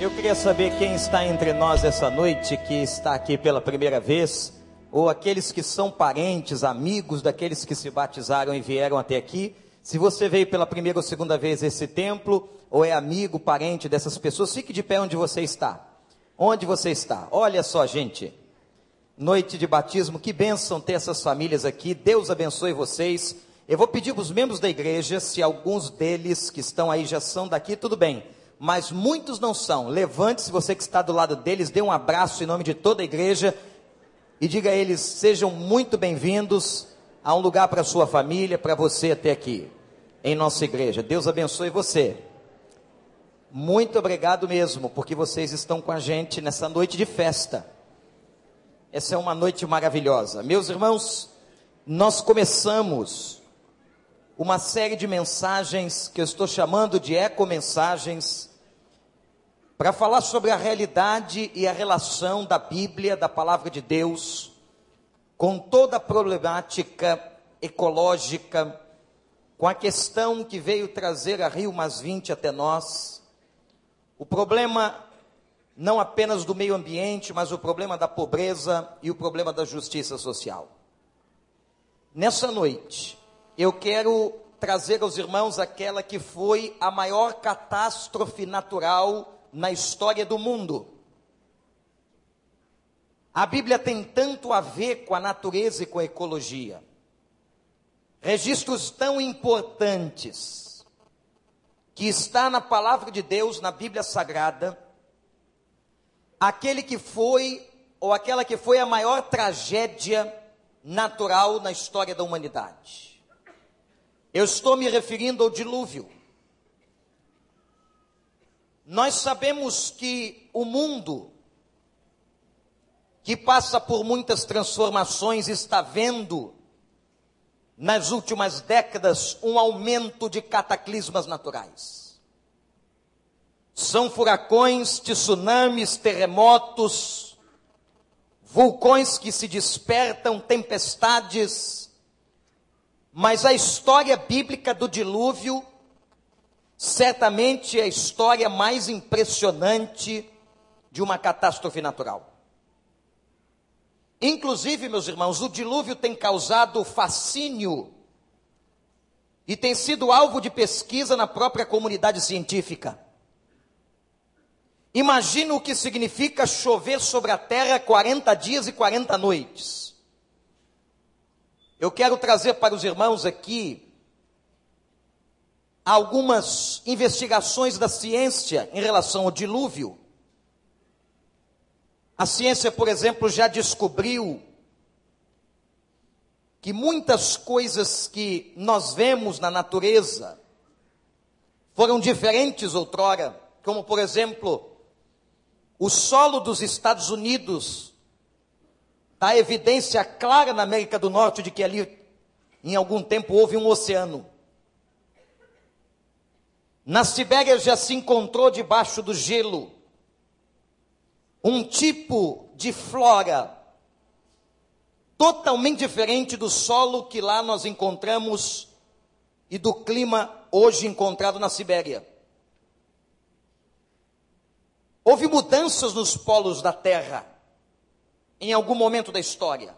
Eu queria saber quem está entre nós essa noite, que está aqui pela primeira vez, ou aqueles que são parentes, amigos daqueles que se batizaram e vieram até aqui. Se você veio pela primeira ou segunda vez esse templo, ou é amigo, parente dessas pessoas, fique de pé onde você está. Onde você está? Olha só, gente. Noite de batismo, que bênção ter essas famílias aqui. Deus abençoe vocês. Eu vou pedir para os membros da igreja, se alguns deles que estão aí já são daqui, tudo bem mas muitos não são. Levante-se, você que está do lado deles, dê um abraço em nome de toda a igreja e diga a eles: sejam muito bem-vindos a um lugar para sua família, para você até aqui, em nossa igreja. Deus abençoe você. Muito obrigado mesmo, porque vocês estão com a gente nessa noite de festa. Essa é uma noite maravilhosa. Meus irmãos, nós começamos uma série de mensagens que eu estou chamando de eco-mensagens, para falar sobre a realidade e a relação da Bíblia, da palavra de Deus, com toda a problemática ecológica, com a questão que veio trazer a Rio Mais 20 até nós, o problema não apenas do meio ambiente, mas o problema da pobreza e o problema da justiça social. Nessa noite, eu quero trazer aos irmãos aquela que foi a maior catástrofe natural na história do mundo. A Bíblia tem tanto a ver com a natureza e com a ecologia. Registros tão importantes que está na palavra de Deus, na Bíblia Sagrada, aquele que foi ou aquela que foi a maior tragédia natural na história da humanidade. Eu estou me referindo ao dilúvio. Nós sabemos que o mundo, que passa por muitas transformações, está vendo, nas últimas décadas, um aumento de cataclismas naturais. São furacões, tsunamis, terremotos, vulcões que se despertam, tempestades, mas a história bíblica do dilúvio certamente é a história mais impressionante de uma catástrofe natural. Inclusive, meus irmãos, o dilúvio tem causado fascínio e tem sido alvo de pesquisa na própria comunidade científica. Imagina o que significa chover sobre a terra 40 dias e 40 noites. Eu quero trazer para os irmãos aqui algumas investigações da ciência em relação ao dilúvio. A ciência, por exemplo, já descobriu que muitas coisas que nós vemos na natureza foram diferentes outrora, como por exemplo, o solo dos Estados Unidos Há evidência clara na América do Norte de que ali, em algum tempo, houve um oceano. Na Sibéria já se encontrou debaixo do gelo um tipo de flora totalmente diferente do solo que lá nós encontramos e do clima hoje encontrado na Sibéria. Houve mudanças nos polos da Terra em algum momento da história.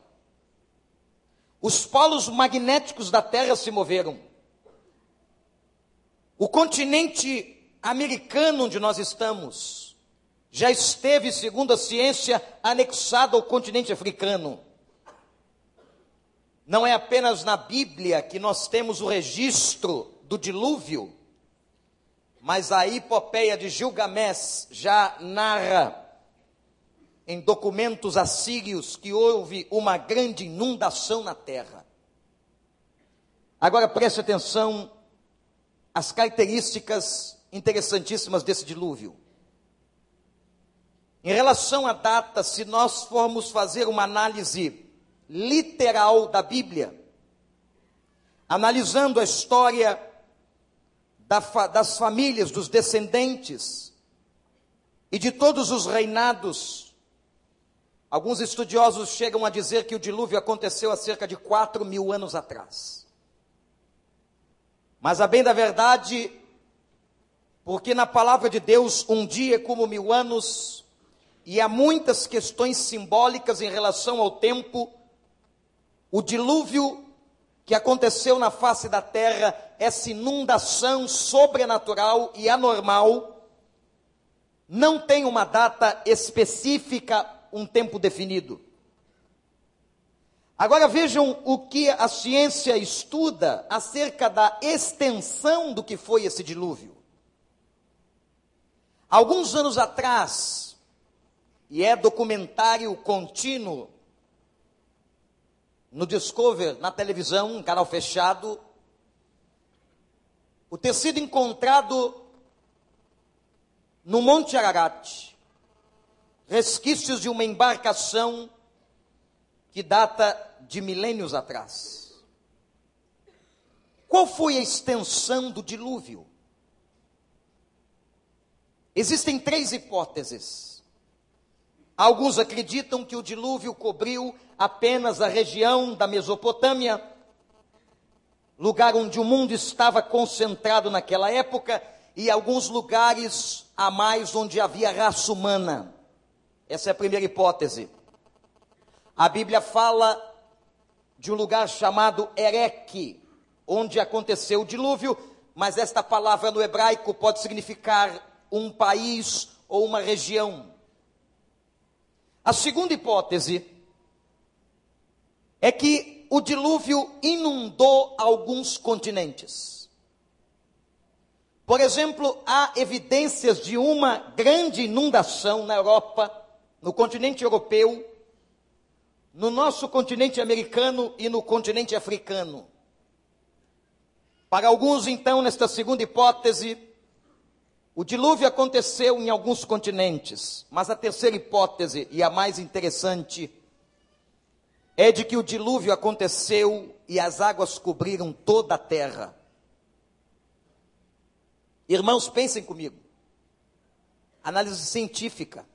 Os polos magnéticos da Terra se moveram. O continente americano onde nós estamos já esteve, segundo a ciência, anexado ao continente africano. Não é apenas na Bíblia que nós temos o registro do dilúvio, mas a epopeia de Gilgamesh já narra em documentos assírios que houve uma grande inundação na terra. Agora preste atenção às características interessantíssimas desse dilúvio. Em relação à data, se nós formos fazer uma análise literal da Bíblia, analisando a história das famílias, dos descendentes e de todos os reinados Alguns estudiosos chegam a dizer que o dilúvio aconteceu há cerca de 4 mil anos atrás. Mas, a bem da verdade, porque na palavra de Deus um dia é como mil anos, e há muitas questões simbólicas em relação ao tempo. O dilúvio que aconteceu na face da terra, essa inundação sobrenatural e anormal, não tem uma data específica, um tempo definido. Agora vejam o que a ciência estuda acerca da extensão do que foi esse dilúvio. Alguns anos atrás, e é documentário contínuo no Discover, na televisão, um canal fechado, o ter sido encontrado no Monte Ararat, resquícios de uma embarcação que data de milênios atrás. Qual foi a extensão do dilúvio? Existem três hipóteses. Alguns acreditam que o dilúvio cobriu apenas a região da Mesopotâmia, lugar onde o mundo estava concentrado naquela época, e alguns lugares a mais onde havia raça humana. Essa é a primeira hipótese. A Bíblia fala de um lugar chamado Ereque, onde aconteceu o dilúvio, mas esta palavra no hebraico pode significar um país ou uma região. A segunda hipótese é que o dilúvio inundou alguns continentes. Por exemplo, há evidências de uma grande inundação na Europa, no continente europeu, no nosso continente americano e no continente africano. Para alguns, então, nesta segunda hipótese, o dilúvio aconteceu em alguns continentes, mas a terceira hipótese, e a mais interessante, é de que o dilúvio aconteceu e as águas cobriram toda a terra. Irmãos, pensem comigo. Análise científica.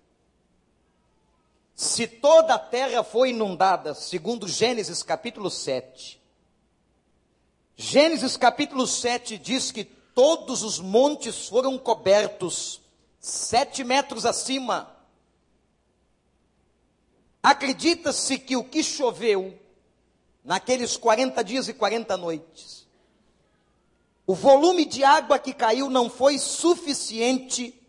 Se toda a terra foi inundada, segundo Gênesis capítulo 7, Gênesis capítulo 7 diz que todos os montes foram cobertos, sete metros acima. Acredita-se que o que choveu naqueles 40 dias e 40 noites, o volume de água que caiu não foi suficiente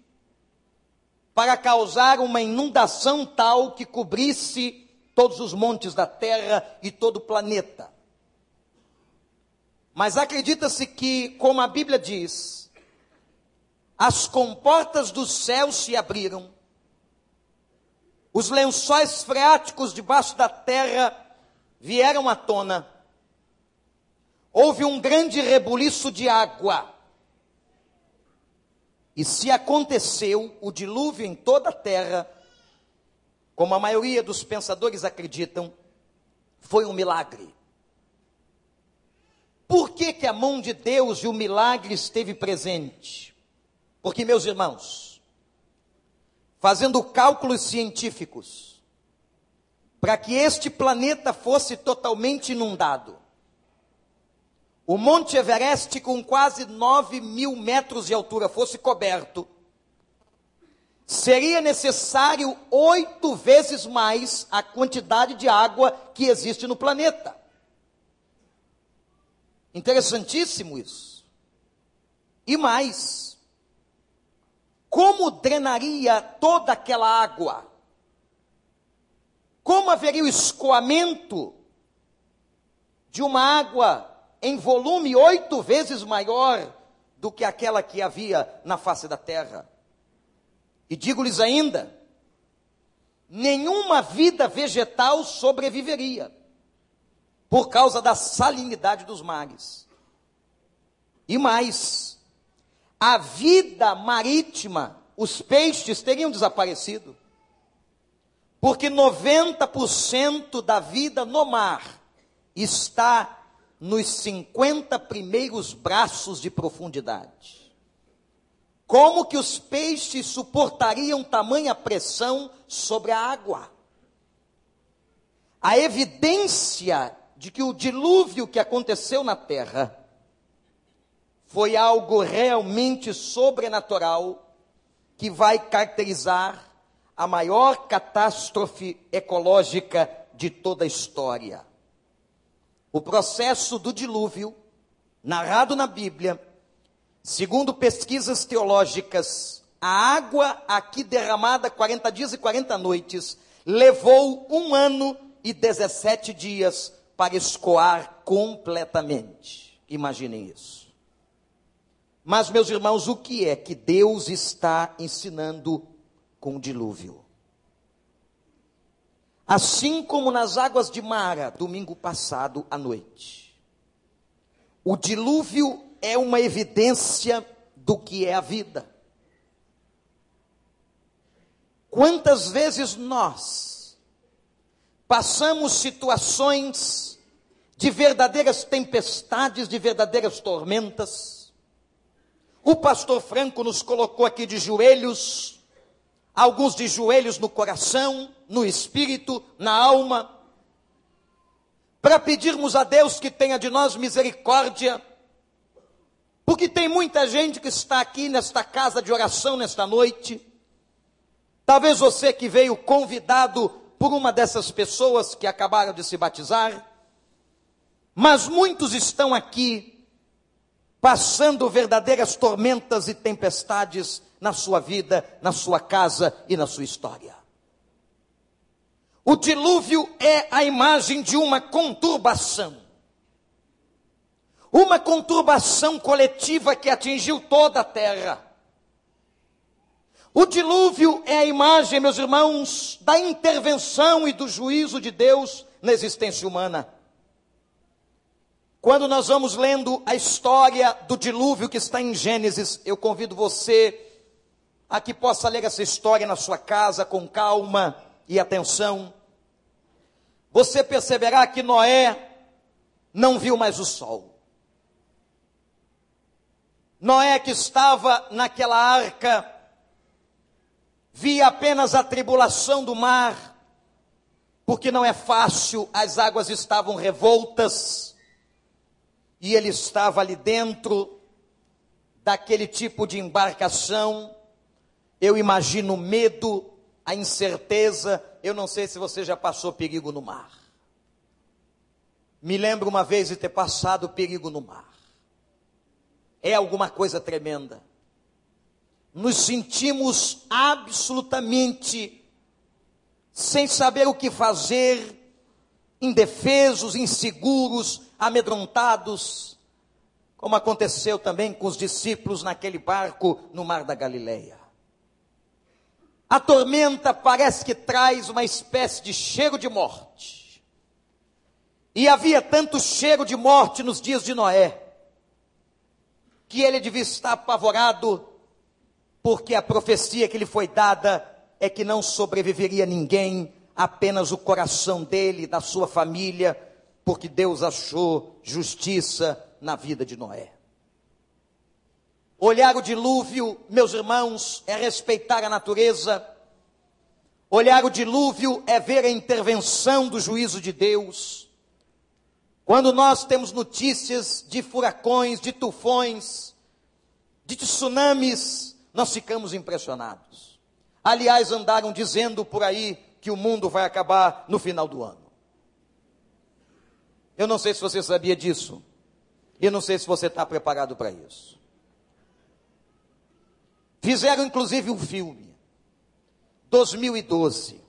para causar uma inundação tal que cobrisse todos os montes da terra e todo o planeta. Mas acredita-se que, como a Bíblia diz, as comportas do céu se abriram, os lençóis freáticos debaixo da terra vieram à tona, houve um grande rebuliço de água, e se aconteceu o dilúvio em toda a terra, como a maioria dos pensadores acreditam, foi um milagre. Por que, que a mão de Deus e o milagre esteve presente? Porque, meus irmãos, fazendo cálculos científicos, para que este planeta fosse totalmente inundado, o Monte Everest, com quase 9 mil metros de altura, fosse coberto, seria necessário oito vezes mais a quantidade de água que existe no planeta. Interessantíssimo isso. E mais, como drenaria toda aquela água? Como haveria o escoamento de uma água em volume oito vezes maior do que aquela que havia na face da terra? E digo-lhes ainda: nenhuma vida vegetal sobreviveria por causa da salinidade dos mares. E mais, a vida marítima, os peixes teriam desaparecido. Porque 90% da vida no mar está nos 50 primeiros braços de profundidade. Como que os peixes suportariam tamanha pressão sobre a água? A evidência de que o dilúvio que aconteceu na terra foi algo realmente sobrenatural que vai caracterizar a maior catástrofe ecológica de toda a história. O processo do dilúvio, narrado na Bíblia, segundo pesquisas teológicas, a água aqui derramada 40 dias e 40 noites levou um ano e 17 dias para escoar completamente. Imaginem isso. Mas, meus irmãos, o que é que Deus está ensinando com o dilúvio? Assim como nas águas de Mara, domingo passado à noite, o dilúvio é uma evidência do que é a vida. Quantas vezes nós passamos situações de verdadeiras tempestades, de verdadeiras tormentas. O pastor Franco nos colocou aqui de joelhos, alguns de joelhos no coração, no espírito, na alma, para pedirmos a Deus que tenha de nós misericórdia, porque tem muita gente que está aqui nesta casa de oração nesta noite. Talvez você que veio convidado por uma dessas pessoas que acabaram de se batizar, mas muitos estão aqui passando verdadeiras tormentas e tempestades na sua vida, na sua casa e na sua história. O dilúvio é a imagem de uma conturbação. Uma conturbação coletiva que atingiu toda a terra. O dilúvio é a imagem, meus irmãos, da intervenção e do juízo de Deus na existência humana. Quando nós vamos lendo a história do dilúvio que está em Gênesis, eu convido você a que possa ler essa história na sua casa com calma e atenção. Você perceberá que Noé não viu mais o sol. Noé que estava naquela arca, via apenas a tribulação do mar, porque não é fácil, as águas estavam revoltas e ele estava ali dentro daquele tipo de embarcação. Eu imagino o medo, a incerteza. Eu não sei se você já passou perigo no mar. Me lembro uma vez de ter passado perigo no mar. É alguma coisa tremenda. Nos sentimos absolutamente sem saber o que fazer, indefesos, inseguros, amedrontados, como aconteceu também com os discípulos naquele barco no mar da Galileia. A tormenta parece que traz uma espécie de cheiro de morte. E havia tanto cheiro de morte nos dias de Noé, que ele devia estar apavorado, porque a profecia que lhe foi dada é que não sobreviveria ninguém, apenas o coração dele, da sua família, porque Deus achou justiça na vida de Noé. Olhar o dilúvio, meus irmãos, é respeitar a natureza. Olhar o dilúvio é ver a intervenção do juízo de Deus. Quando nós temos notícias de furacões, de tufões, de tsunamis, nós ficamos impressionados. Aliás, andaram dizendo por aí que o mundo vai acabar no final do ano. Eu não sei se você sabia disso. E não sei se você está preparado para isso. Fizeram inclusive um filme. 2012.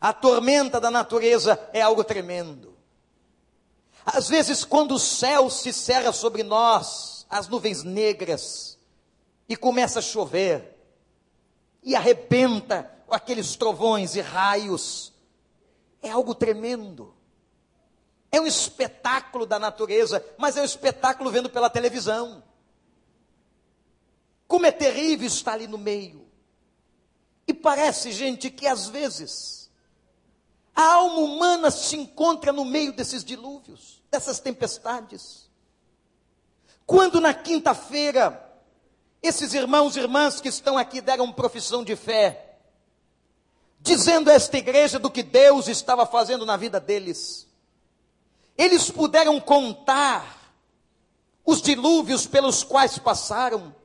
A tormenta da natureza é algo tremendo. Às vezes, quando o céu se cerra sobre nós, as nuvens negras, e começa a chover, e arrebenta aqueles trovões e raios, é algo tremendo. É um espetáculo da natureza, mas é um espetáculo vendo pela televisão. Como é terrível estar ali no meio. E parece, gente, que às vezes a alma humana se encontra no meio desses dilúvios, dessas tempestades. Quando na quinta-feira, esses irmãos e irmãs que estão aqui deram profissão de fé, dizendo a esta igreja do que Deus estava fazendo na vida deles, eles puderam contar os dilúvios pelos quais passaram.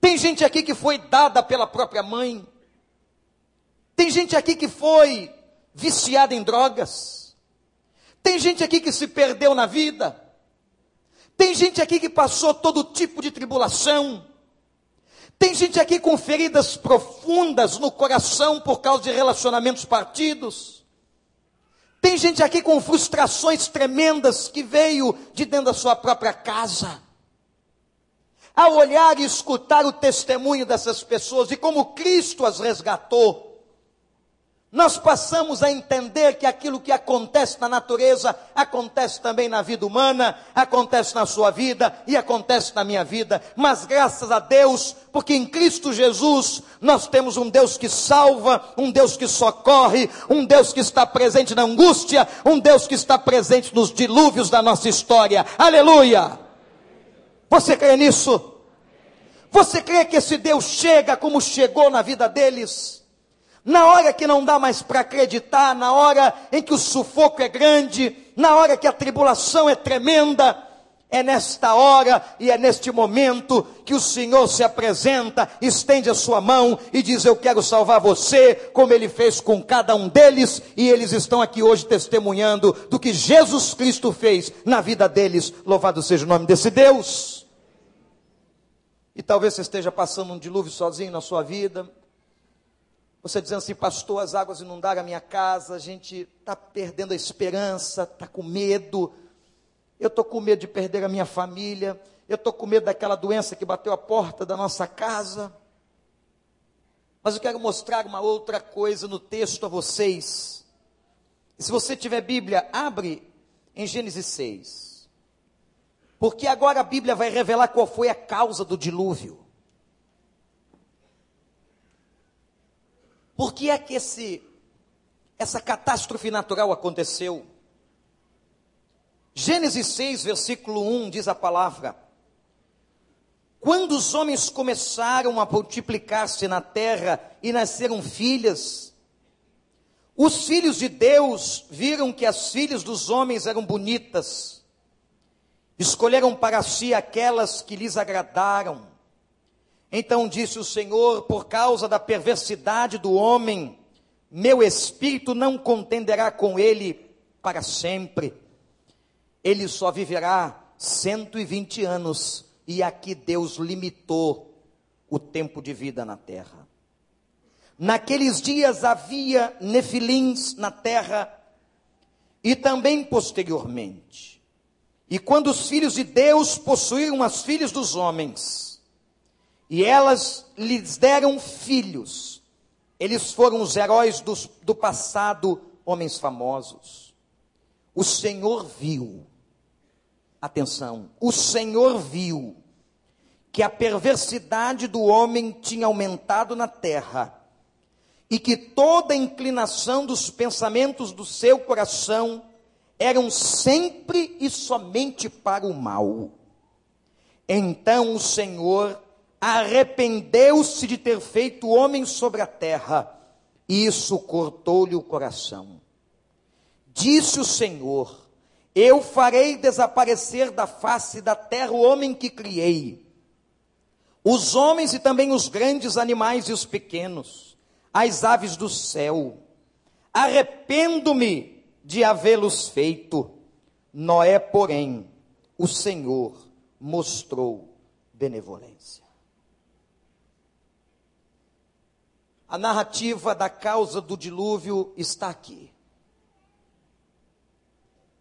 Tem gente aqui que foi dada pela própria mãe. Tem gente aqui que foi viciada em drogas. Tem gente aqui que se perdeu na vida. Tem gente aqui que passou todo tipo de tribulação. Tem gente aqui com feridas profundas no coração por causa de relacionamentos partidos. Tem gente aqui com frustrações tremendas que veio de dentro da sua própria casa. Ao olhar e escutar o testemunho dessas pessoas e como Cristo as resgatou, nós passamos a entender que aquilo que acontece na natureza acontece também na vida humana, acontece na sua vida e acontece na minha vida. Mas graças a Deus, porque em Cristo Jesus nós temos um Deus que salva, um Deus que socorre, um Deus que está presente na angústia, um Deus que está presente nos dilúvios da nossa história. Aleluia! Você crê nisso? Você crê que esse Deus chega como chegou na vida deles? na hora que não dá mais para acreditar, na hora em que o sufoco é grande, na hora que a tribulação é tremenda, é nesta hora e é neste momento que o Senhor se apresenta, estende a sua mão e diz: Eu quero salvar você, como ele fez com cada um deles, e eles estão aqui hoje testemunhando do que Jesus Cristo fez na vida deles. Louvado seja o nome desse Deus. E talvez você esteja passando um dilúvio sozinho na sua vida, você dizendo assim, pastor, as águas inundaram a minha casa, a gente está perdendo a esperança, está com medo. Eu estou com medo de perder a minha família. Eu estou com medo daquela doença que bateu a porta da nossa casa. Mas eu quero mostrar uma outra coisa no texto a vocês. E se você tiver Bíblia, abre em Gênesis 6. Porque agora a Bíblia vai revelar qual foi a causa do dilúvio. Por que é que esse, essa catástrofe natural aconteceu? Gênesis 6, versículo 1 diz a palavra: Quando os homens começaram a multiplicar-se na terra e nasceram filhas, os filhos de Deus viram que as filhas dos homens eram bonitas, escolheram para si aquelas que lhes agradaram então disse o Senhor: Por causa da perversidade do homem, meu espírito não contenderá com ele para sempre. Ele só viverá 120 anos, e aqui Deus limitou o tempo de vida na terra. Naqueles dias havia nefilins na terra, e também posteriormente. E quando os filhos de Deus possuíram as filhas dos homens, e elas lhes deram filhos. Eles foram os heróis do, do passado, homens famosos. O Senhor viu, atenção, o Senhor viu que a perversidade do homem tinha aumentado na terra e que toda a inclinação dos pensamentos do seu coração eram sempre e somente para o mal. Então o Senhor arrependeu-se de ter feito homem sobre a terra, e isso cortou-lhe o coração. Disse o Senhor: Eu farei desaparecer da face da terra o homem que criei, os homens e também os grandes animais e os pequenos, as aves do céu. Arrependo-me de havê-los feito. Noé, porém, o Senhor mostrou benevolência. A narrativa da causa do dilúvio está aqui.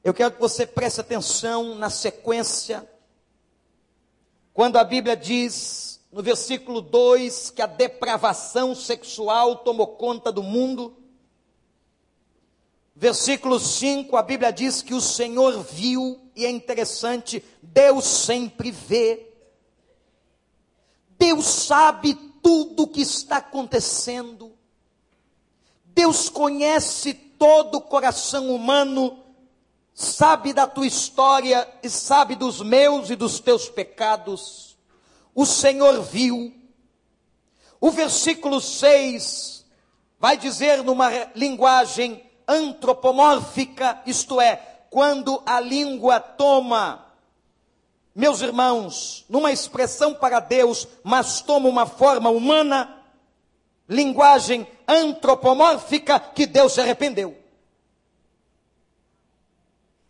Eu quero que você preste atenção na sequência, quando a Bíblia diz, no versículo 2, que a depravação sexual tomou conta do mundo. Versículo 5, a Bíblia diz que o Senhor viu, e é interessante, Deus sempre vê. Deus sabe tudo o que está acontecendo. Deus conhece todo o coração humano, sabe da tua história e sabe dos meus e dos teus pecados. O Senhor viu. O versículo 6 vai dizer numa linguagem antropomórfica, isto é, quando a língua toma meus irmãos, numa expressão para Deus, mas toma uma forma humana, linguagem antropomórfica, que Deus se arrependeu.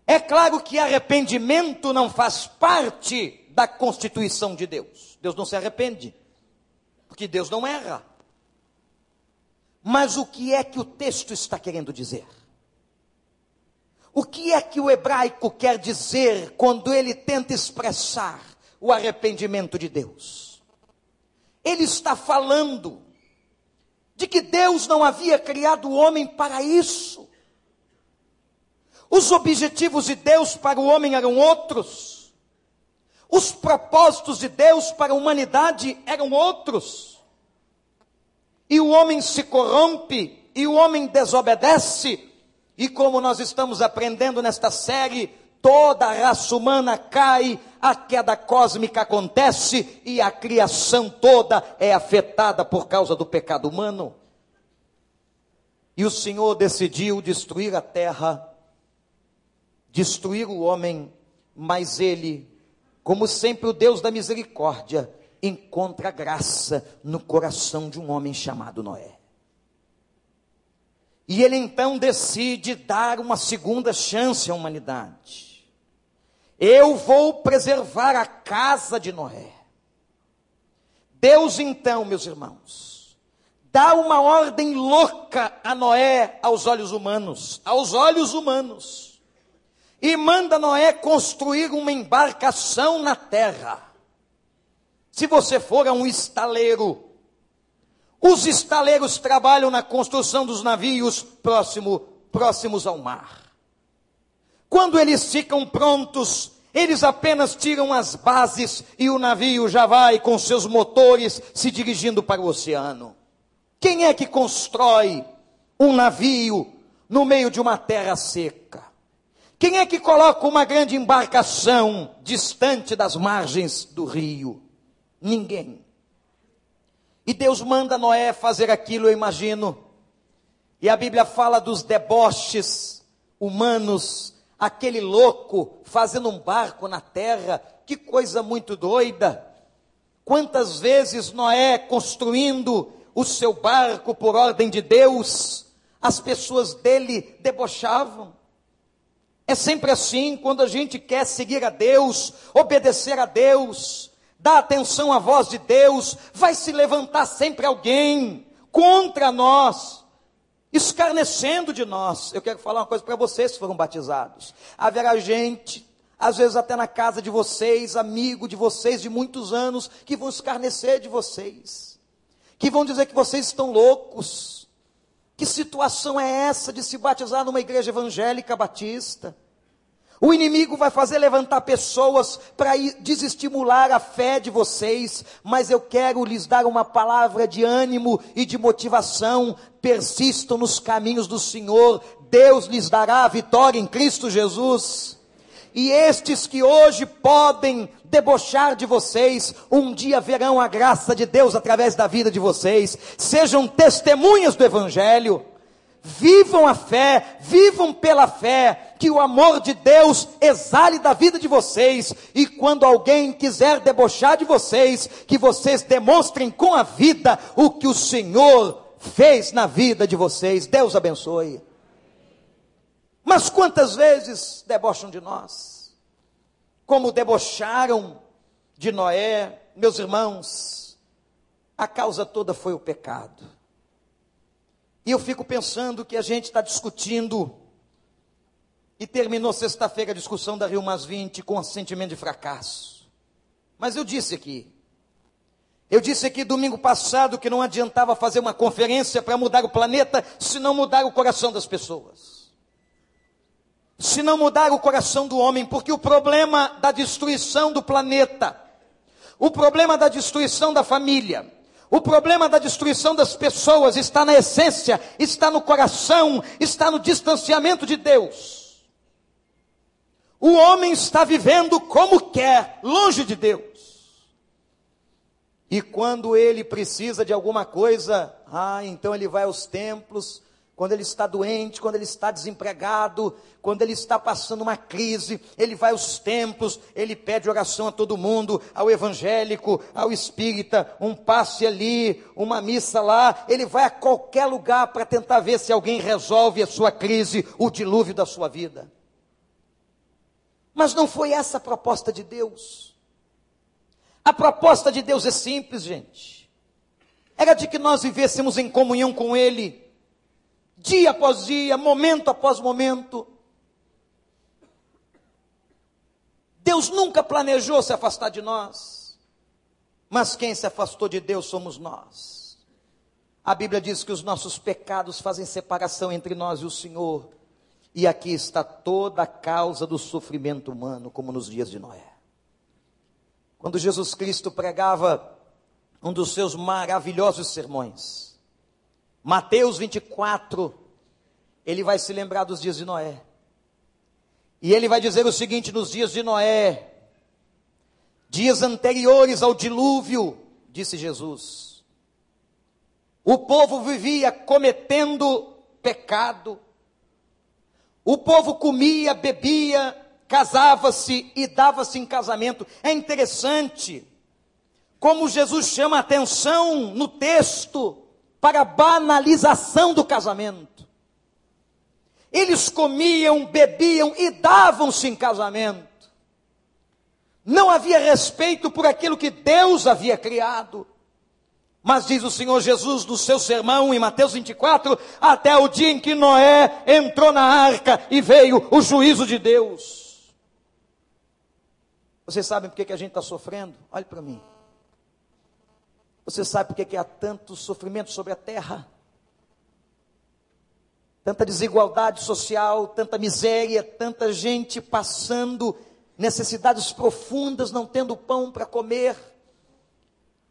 É claro que arrependimento não faz parte da constituição de Deus. Deus não se arrepende, porque Deus não erra. Mas o que é que o texto está querendo dizer? O que é que o hebraico quer dizer quando ele tenta expressar o arrependimento de Deus? Ele está falando de que Deus não havia criado o homem para isso. Os objetivos de Deus para o homem eram outros. Os propósitos de Deus para a humanidade eram outros. E o homem se corrompe, e o homem desobedece, e como nós estamos aprendendo nesta série, toda a raça humana cai, a queda cósmica acontece e a criação toda é afetada por causa do pecado humano. E o Senhor decidiu destruir a terra destruir o homem, mas ele, como sempre o Deus da misericórdia, encontra graça no coração de um homem chamado Noé. E ele então decide dar uma segunda chance à humanidade. Eu vou preservar a casa de Noé. Deus então, meus irmãos, dá uma ordem louca a Noé aos olhos humanos, aos olhos humanos e manda Noé construir uma embarcação na terra. Se você for a um estaleiro, os estaleiros trabalham na construção dos navios próximo, próximos ao mar. Quando eles ficam prontos, eles apenas tiram as bases e o navio já vai com seus motores se dirigindo para o oceano. Quem é que constrói um navio no meio de uma terra seca? Quem é que coloca uma grande embarcação distante das margens do rio? Ninguém. E Deus manda Noé fazer aquilo, eu imagino. E a Bíblia fala dos deboches humanos, aquele louco fazendo um barco na terra, que coisa muito doida. Quantas vezes Noé construindo o seu barco por ordem de Deus, as pessoas dele debochavam. É sempre assim, quando a gente quer seguir a Deus, obedecer a Deus, dar atenção à voz de Deus, vai se levantar sempre alguém contra nós, escarnecendo de nós. Eu quero falar uma coisa para vocês que foram batizados. Haverá gente, às vezes até na casa de vocês, amigo de vocês de muitos anos, que vão escarnecer de vocês, que vão dizer que vocês estão loucos que situação é essa de se batizar numa igreja evangélica batista? O inimigo vai fazer levantar pessoas para desestimular a fé de vocês, mas eu quero lhes dar uma palavra de ânimo e de motivação. Persistam nos caminhos do Senhor, Deus lhes dará a vitória em Cristo Jesus. E estes que hoje podem debochar de vocês, um dia verão a graça de Deus através da vida de vocês. Sejam testemunhas do Evangelho. Vivam a fé, vivam pela fé, que o amor de Deus exale da vida de vocês, e quando alguém quiser debochar de vocês, que vocês demonstrem com a vida o que o Senhor fez na vida de vocês. Deus abençoe. Mas quantas vezes debocham de nós? Como debocharam de Noé, meus irmãos, a causa toda foi o pecado. E eu fico pensando que a gente está discutindo, e terminou sexta-feira a discussão da Rio Mais 20 com um sentimento de fracasso. Mas eu disse aqui, eu disse aqui domingo passado que não adiantava fazer uma conferência para mudar o planeta se não mudar o coração das pessoas se não mudar o coração do homem, porque o problema da destruição do planeta, o problema da destruição da família, o problema da destruição das pessoas está na essência, está no coração, está no distanciamento de Deus. O homem está vivendo como quer, longe de Deus. E quando ele precisa de alguma coisa, ah, então ele vai aos templos, quando ele está doente, quando ele está desempregado, quando ele está passando uma crise, ele vai aos templos, ele pede oração a todo mundo, ao evangélico, ao espírita, um passe ali, uma missa lá, ele vai a qualquer lugar para tentar ver se alguém resolve a sua crise, o dilúvio da sua vida. Mas não foi essa a proposta de Deus. A proposta de Deus é simples, gente. Era de que nós vivêssemos em comunhão com Ele dia após dia, momento após momento. Deus nunca planejou se afastar de nós, mas quem se afastou de Deus somos nós. A Bíblia diz que os nossos pecados fazem separação entre nós e o Senhor, e aqui está toda a causa do sofrimento humano, como nos dias de Noé. Quando Jesus Cristo pregava um dos seus maravilhosos sermões, Mateus 24, ele vai se lembrar dos dias de Noé. E ele vai dizer o seguinte: nos dias de Noé, dias anteriores ao dilúvio, disse Jesus, o povo vivia cometendo pecado, o povo comia, bebia, casava-se e dava-se em casamento. É interessante como Jesus chama a atenção no texto para a banalização do casamento. Eles comiam, bebiam e davam-se em casamento. Não havia respeito por aquilo que Deus havia criado. Mas diz o Senhor Jesus no seu sermão em Mateus 24, até o dia em que Noé entrou na arca e veio o juízo de Deus. Vocês sabem por que, a gente está sofrendo? Olhe para mim. Você sabe por que há tanto sofrimento sobre a terra? Tanta desigualdade social, tanta miséria, tanta gente passando necessidades profundas, não tendo pão para comer,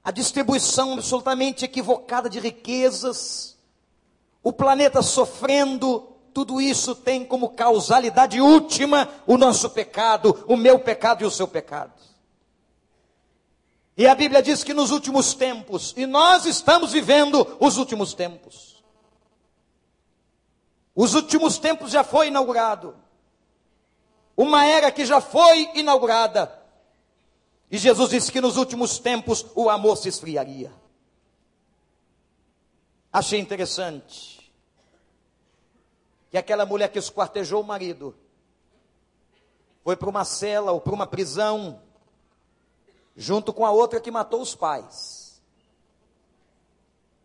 a distribuição absolutamente equivocada de riquezas, o planeta sofrendo, tudo isso tem como causalidade última o nosso pecado, o meu pecado e o seu pecado. E a Bíblia diz que nos últimos tempos, e nós estamos vivendo os últimos tempos. Os últimos tempos já foi inaugurado. Uma era que já foi inaugurada. E Jesus disse que nos últimos tempos o amor se esfriaria. Achei interessante que aquela mulher que esquartejou o marido foi para uma cela ou para uma prisão junto com a outra que matou os pais,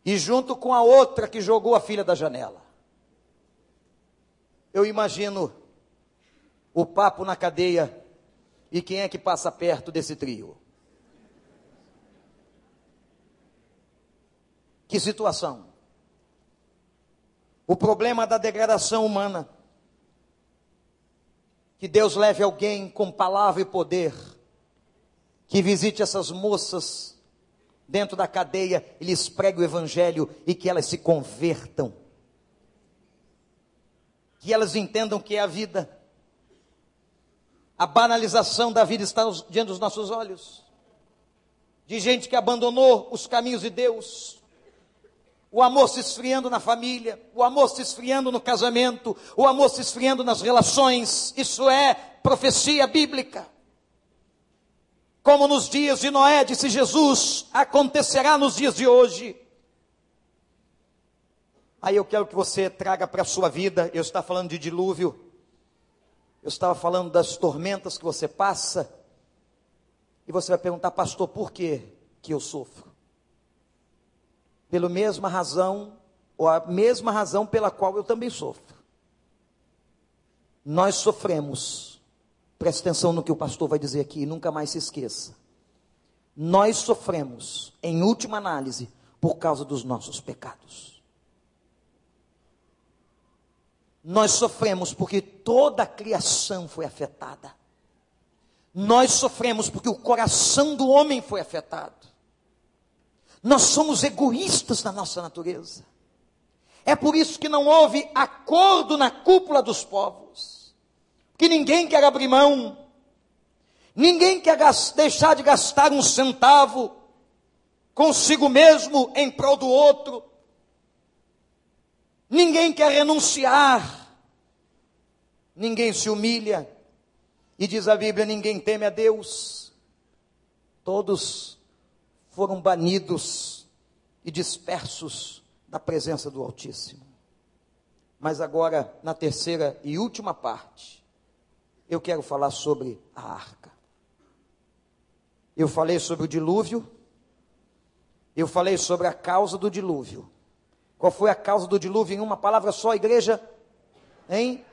e junto com a outra que jogou a filha da janela. Eu imagino o papo na cadeia e quem é que passa perto desse trio? Que situação? O problema da degradação humana. Que Deus leve alguém com palavra e poder que visite essas moças dentro da cadeia e lhes pregue o evangelho e que elas se convertam. Que elas entendam que é a vida. A banalização da vida está diante dos nossos olhos. De gente que abandonou os caminhos de Deus. O amor se esfriando na família, o amor se esfriando no casamento, o amor se esfriando nas relações. Isso é profecia bíblica. Como nos dias de Noé, disse Jesus, acontecerá nos dias de hoje. Aí eu quero que você traga para a sua vida, eu estava falando de dilúvio, eu estava falando das tormentas que você passa, e você vai perguntar, pastor, por que que eu sofro? Pela mesma razão, ou a mesma razão pela qual eu também sofro. Nós sofremos Preste atenção no que o pastor vai dizer aqui, nunca mais se esqueça. Nós sofremos, em última análise, por causa dos nossos pecados. Nós sofremos porque toda a criação foi afetada. Nós sofremos porque o coração do homem foi afetado. Nós somos egoístas na nossa natureza. É por isso que não houve acordo na cúpula dos povos que ninguém quer abrir mão, ninguém quer deixar de gastar um centavo consigo mesmo em prol do outro. ninguém quer renunciar, ninguém se humilha, e diz a Bíblia: ninguém teme a Deus, todos foram banidos e dispersos da presença do Altíssimo. Mas agora, na terceira e última parte, eu quero falar sobre a arca. Eu falei sobre o dilúvio, eu falei sobre a causa do dilúvio. Qual foi a causa do dilúvio em uma palavra só, igreja? Em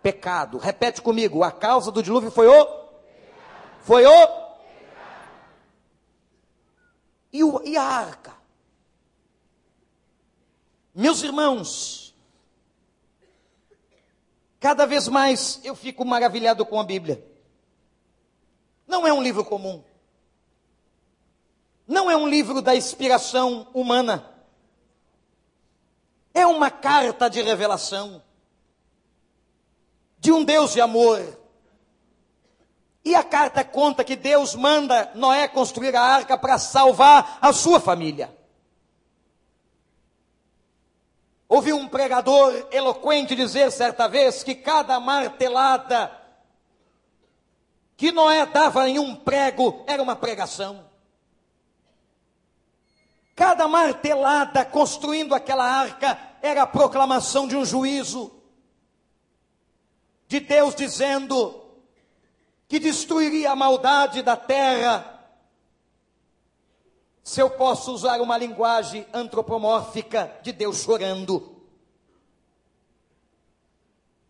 pecado. Repete comigo, a causa do dilúvio foi o? Foi o? E, o, e a arca? Meus irmãos, cada vez mais eu fico maravilhado com a Bíblia. Não é um livro comum. Não é um livro da inspiração humana. É uma carta de revelação de um Deus de amor. E a carta conta que Deus manda Noé construir a arca para salvar a sua família. Ouvi um pregador eloquente dizer certa vez que cada martelada que Noé dava em um prego era uma pregação. Cada martelada construindo aquela arca era a proclamação de um juízo, de Deus dizendo que destruiria a maldade da terra. Se eu posso usar uma linguagem antropomórfica de Deus chorando.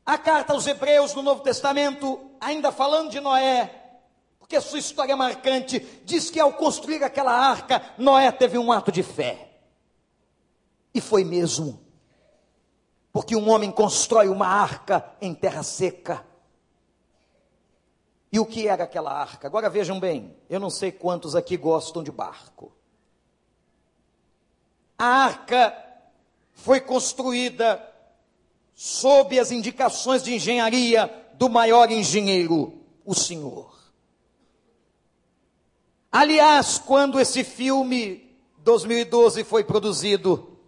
A carta aos Hebreus no Novo Testamento, ainda falando de Noé, porque sua história é marcante, diz que ao construir aquela arca, Noé teve um ato de fé. E foi mesmo. Porque um homem constrói uma arca em terra seca. E o que era aquela arca? Agora vejam bem, eu não sei quantos aqui gostam de barco. A arca foi construída sob as indicações de engenharia do maior engenheiro, o Senhor. Aliás, quando esse filme 2012 foi produzido,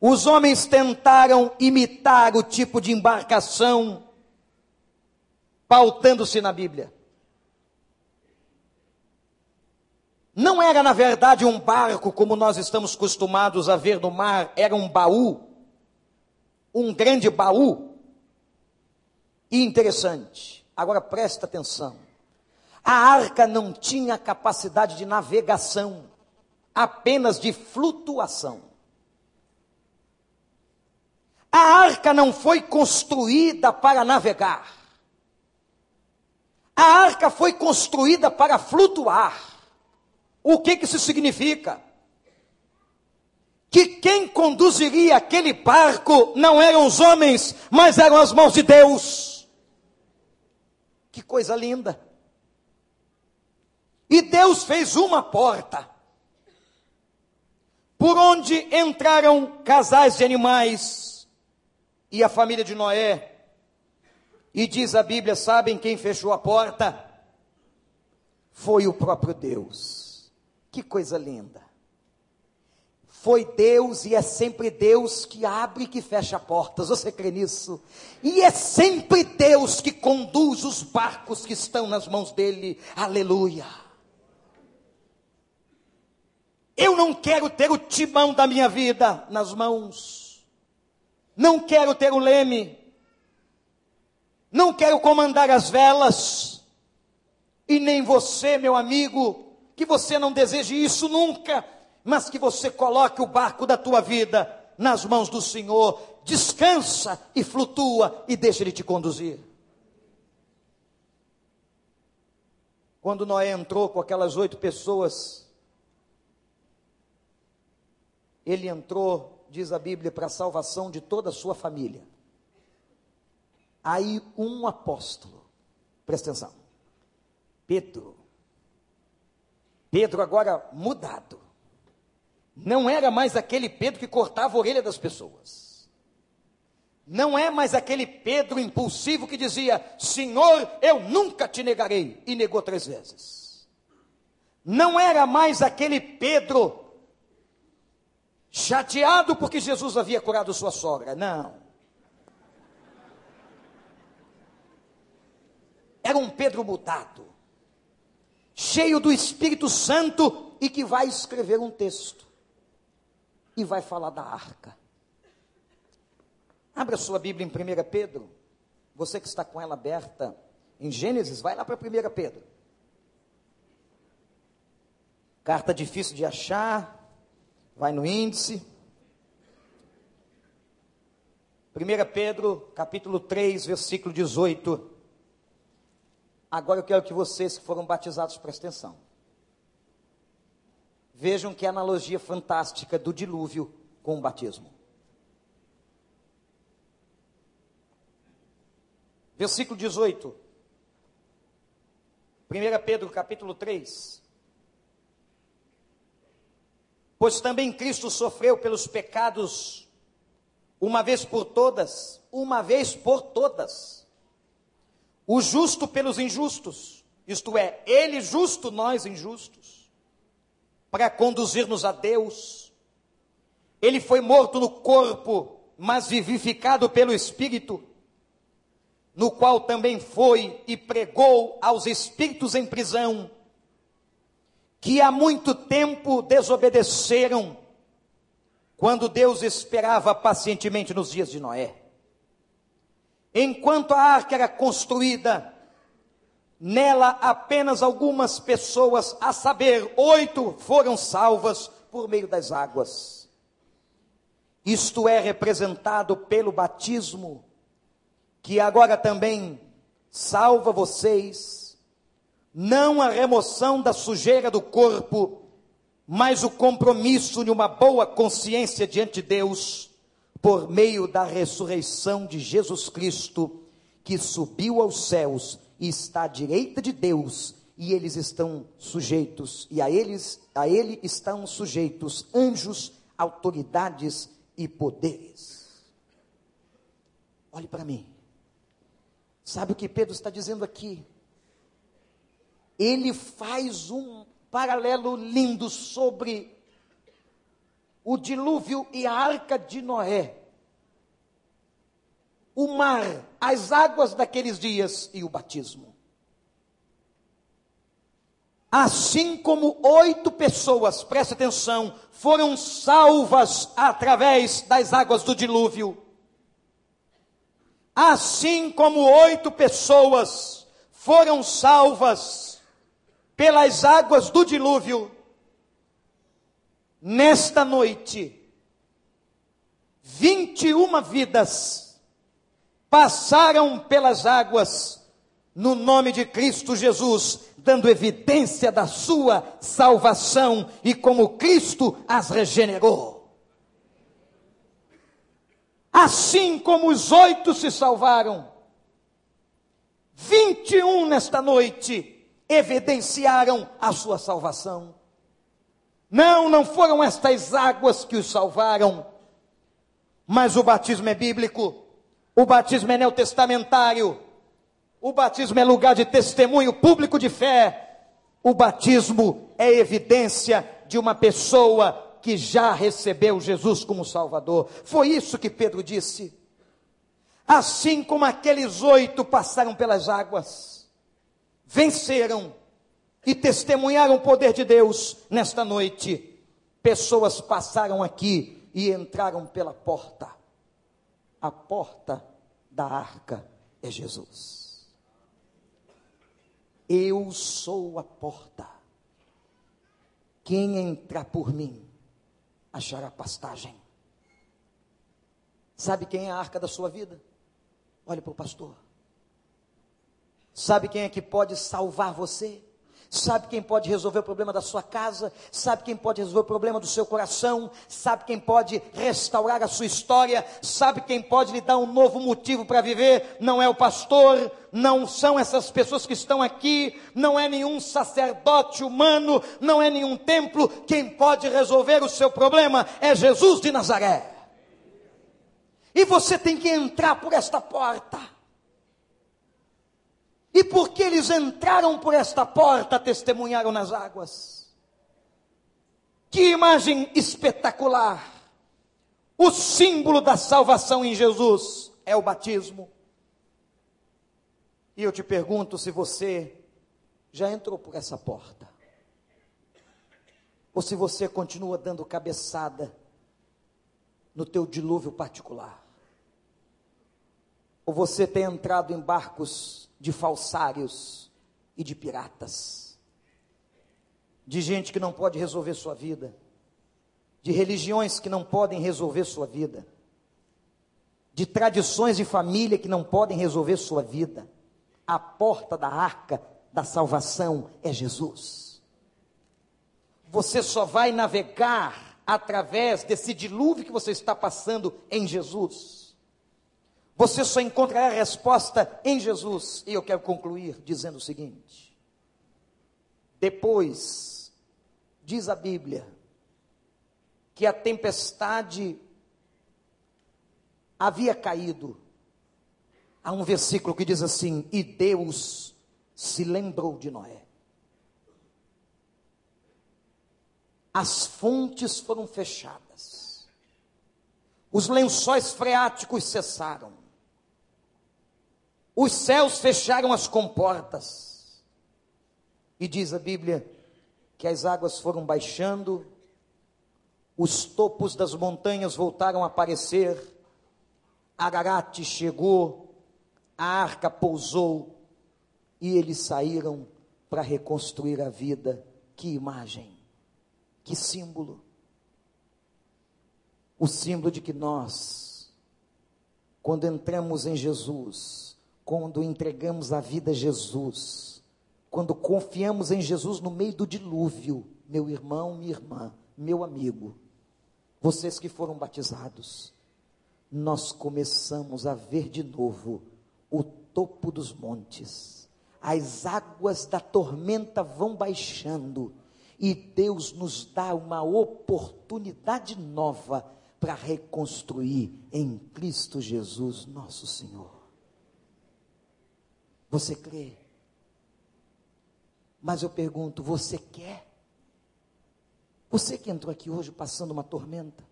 os homens tentaram imitar o tipo de embarcação pautando-se na Bíblia. Não era, na verdade, um barco como nós estamos acostumados a ver no mar, era um baú, um grande baú. E interessante, agora presta atenção. A arca não tinha capacidade de navegação, apenas de flutuação. A arca não foi construída para navegar. A arca foi construída para flutuar. O que, que isso significa? Que quem conduziria aquele barco não eram os homens, mas eram as mãos de Deus. Que coisa linda. E Deus fez uma porta, por onde entraram casais de animais e a família de Noé. E diz a Bíblia: sabem quem fechou a porta? Foi o próprio Deus. Que coisa linda. Foi Deus e é sempre Deus que abre e que fecha portas. Você crê nisso? E é sempre Deus que conduz os barcos que estão nas mãos dele. Aleluia. Eu não quero ter o timão da minha vida nas mãos. Não quero ter o leme. Não quero comandar as velas. E nem você, meu amigo, que você não deseje isso nunca, mas que você coloque o barco da tua vida nas mãos do Senhor. Descansa e flutua e deixa ele te conduzir. Quando Noé entrou com aquelas oito pessoas, ele entrou, diz a Bíblia, para a salvação de toda a sua família. Aí um apóstolo, presta atenção, Pedro, Pedro agora mudado, não era mais aquele Pedro que cortava a orelha das pessoas, não é mais aquele Pedro impulsivo que dizia: Senhor, eu nunca te negarei, e negou três vezes. Não era mais aquele Pedro chateado porque Jesus havia curado sua sogra. Não. Era um Pedro mudado, cheio do Espírito Santo e que vai escrever um texto e vai falar da arca. Abra sua Bíblia em 1 Pedro, você que está com ela aberta em Gênesis, vai lá para 1 Pedro. Carta difícil de achar, vai no índice. 1 Pedro, capítulo 3, versículo 18. Agora eu quero que vocês que foram batizados prestem atenção. Vejam que analogia fantástica do dilúvio com o batismo. Versículo 18. 1 Pedro capítulo 3. Pois também Cristo sofreu pelos pecados, uma vez por todas, uma vez por todas. O justo pelos injustos, isto é, ele justo, nós injustos, para conduzir-nos a Deus. Ele foi morto no corpo, mas vivificado pelo Espírito no qual também foi e pregou aos espíritos em prisão, que há muito tempo desobedeceram, quando Deus esperava pacientemente nos dias de Noé. Enquanto a arca era construída, nela apenas algumas pessoas, a saber, oito, foram salvas por meio das águas. Isto é representado pelo batismo que agora também salva vocês, não a remoção da sujeira do corpo, mas o compromisso de uma boa consciência diante de Deus, por meio da ressurreição de Jesus Cristo, que subiu aos céus e está à direita de Deus, e eles estão sujeitos, e a eles, a ele estão sujeitos anjos, autoridades e poderes. Olhe para mim. Sabe o que Pedro está dizendo aqui? Ele faz um paralelo lindo sobre o dilúvio e a arca de Noé. O mar, as águas daqueles dias e o batismo. Assim como oito pessoas, preste atenção, foram salvas através das águas do dilúvio assim como oito pessoas foram salvas pelas águas do dilúvio, nesta noite, 21 vidas passaram pelas águas no nome de Cristo Jesus, dando evidência da sua salvação e como Cristo as regenerou. Assim como os oito se salvaram, 21 nesta noite evidenciaram a sua salvação. Não, não foram estas águas que os salvaram, mas o batismo é bíblico, o batismo é neotestamentário, o batismo é lugar de testemunho público de fé, o batismo é evidência de uma pessoa que já recebeu Jesus como Salvador. Foi isso que Pedro disse. Assim como aqueles oito passaram pelas águas, venceram e testemunharam o poder de Deus nesta noite, pessoas passaram aqui e entraram pela porta. A porta da arca é Jesus. Eu sou a porta. Quem entrar por mim achará pastagem. Sabe quem é a arca da sua vida? Olhe para o pastor. Sabe quem é que pode salvar você? Sabe quem pode resolver o problema da sua casa? Sabe quem pode resolver o problema do seu coração? Sabe quem pode restaurar a sua história? Sabe quem pode lhe dar um novo motivo para viver? Não é o pastor, não são essas pessoas que estão aqui, não é nenhum sacerdote humano, não é nenhum templo. Quem pode resolver o seu problema é Jesus de Nazaré. E você tem que entrar por esta porta. E porque eles entraram por esta porta, testemunharam nas águas. Que imagem espetacular! O símbolo da salvação em Jesus é o batismo. E eu te pergunto se você já entrou por essa porta. Ou se você continua dando cabeçada no teu dilúvio particular. Ou você tem entrado em barcos de falsários e de piratas. De gente que não pode resolver sua vida. De religiões que não podem resolver sua vida. De tradições de família que não podem resolver sua vida. A porta da arca da salvação é Jesus. Você só vai navegar através desse dilúvio que você está passando em Jesus. Você só encontrará a resposta em Jesus. E eu quero concluir dizendo o seguinte: depois, diz a Bíblia, que a tempestade havia caído. Há um versículo que diz assim: E Deus se lembrou de Noé. As fontes foram fechadas, os lençóis freáticos cessaram, os céus fecharam as comportas, e diz a Bíblia que as águas foram baixando, os topos das montanhas voltaram a aparecer, Ararat chegou, a arca pousou, e eles saíram para reconstruir a vida. Que imagem, que símbolo. O símbolo de que nós, quando entramos em Jesus, quando entregamos a vida a Jesus, quando confiamos em Jesus no meio do dilúvio, meu irmão, minha irmã, meu amigo, vocês que foram batizados, nós começamos a ver de novo o topo dos montes as águas da tormenta vão baixando e Deus nos dá uma oportunidade nova para reconstruir em Cristo Jesus, nosso Senhor. Você crê? Mas eu pergunto, você quer? Você que entrou aqui hoje passando uma tormenta?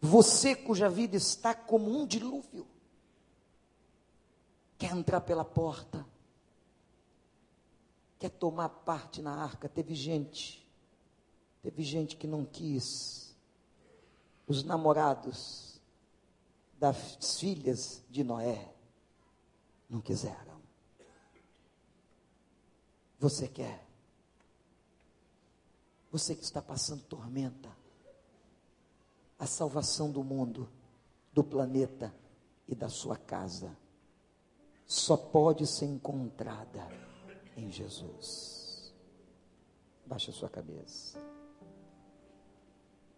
Você cuja vida está como um dilúvio? quer entrar pela porta, quer tomar parte na arca. Teve gente, teve gente que não quis. Os namorados das filhas de Noé não quiseram. Você quer? Você que está passando tormenta, a salvação do mundo, do planeta e da sua casa só pode ser encontrada em Jesus. Baixe a sua cabeça.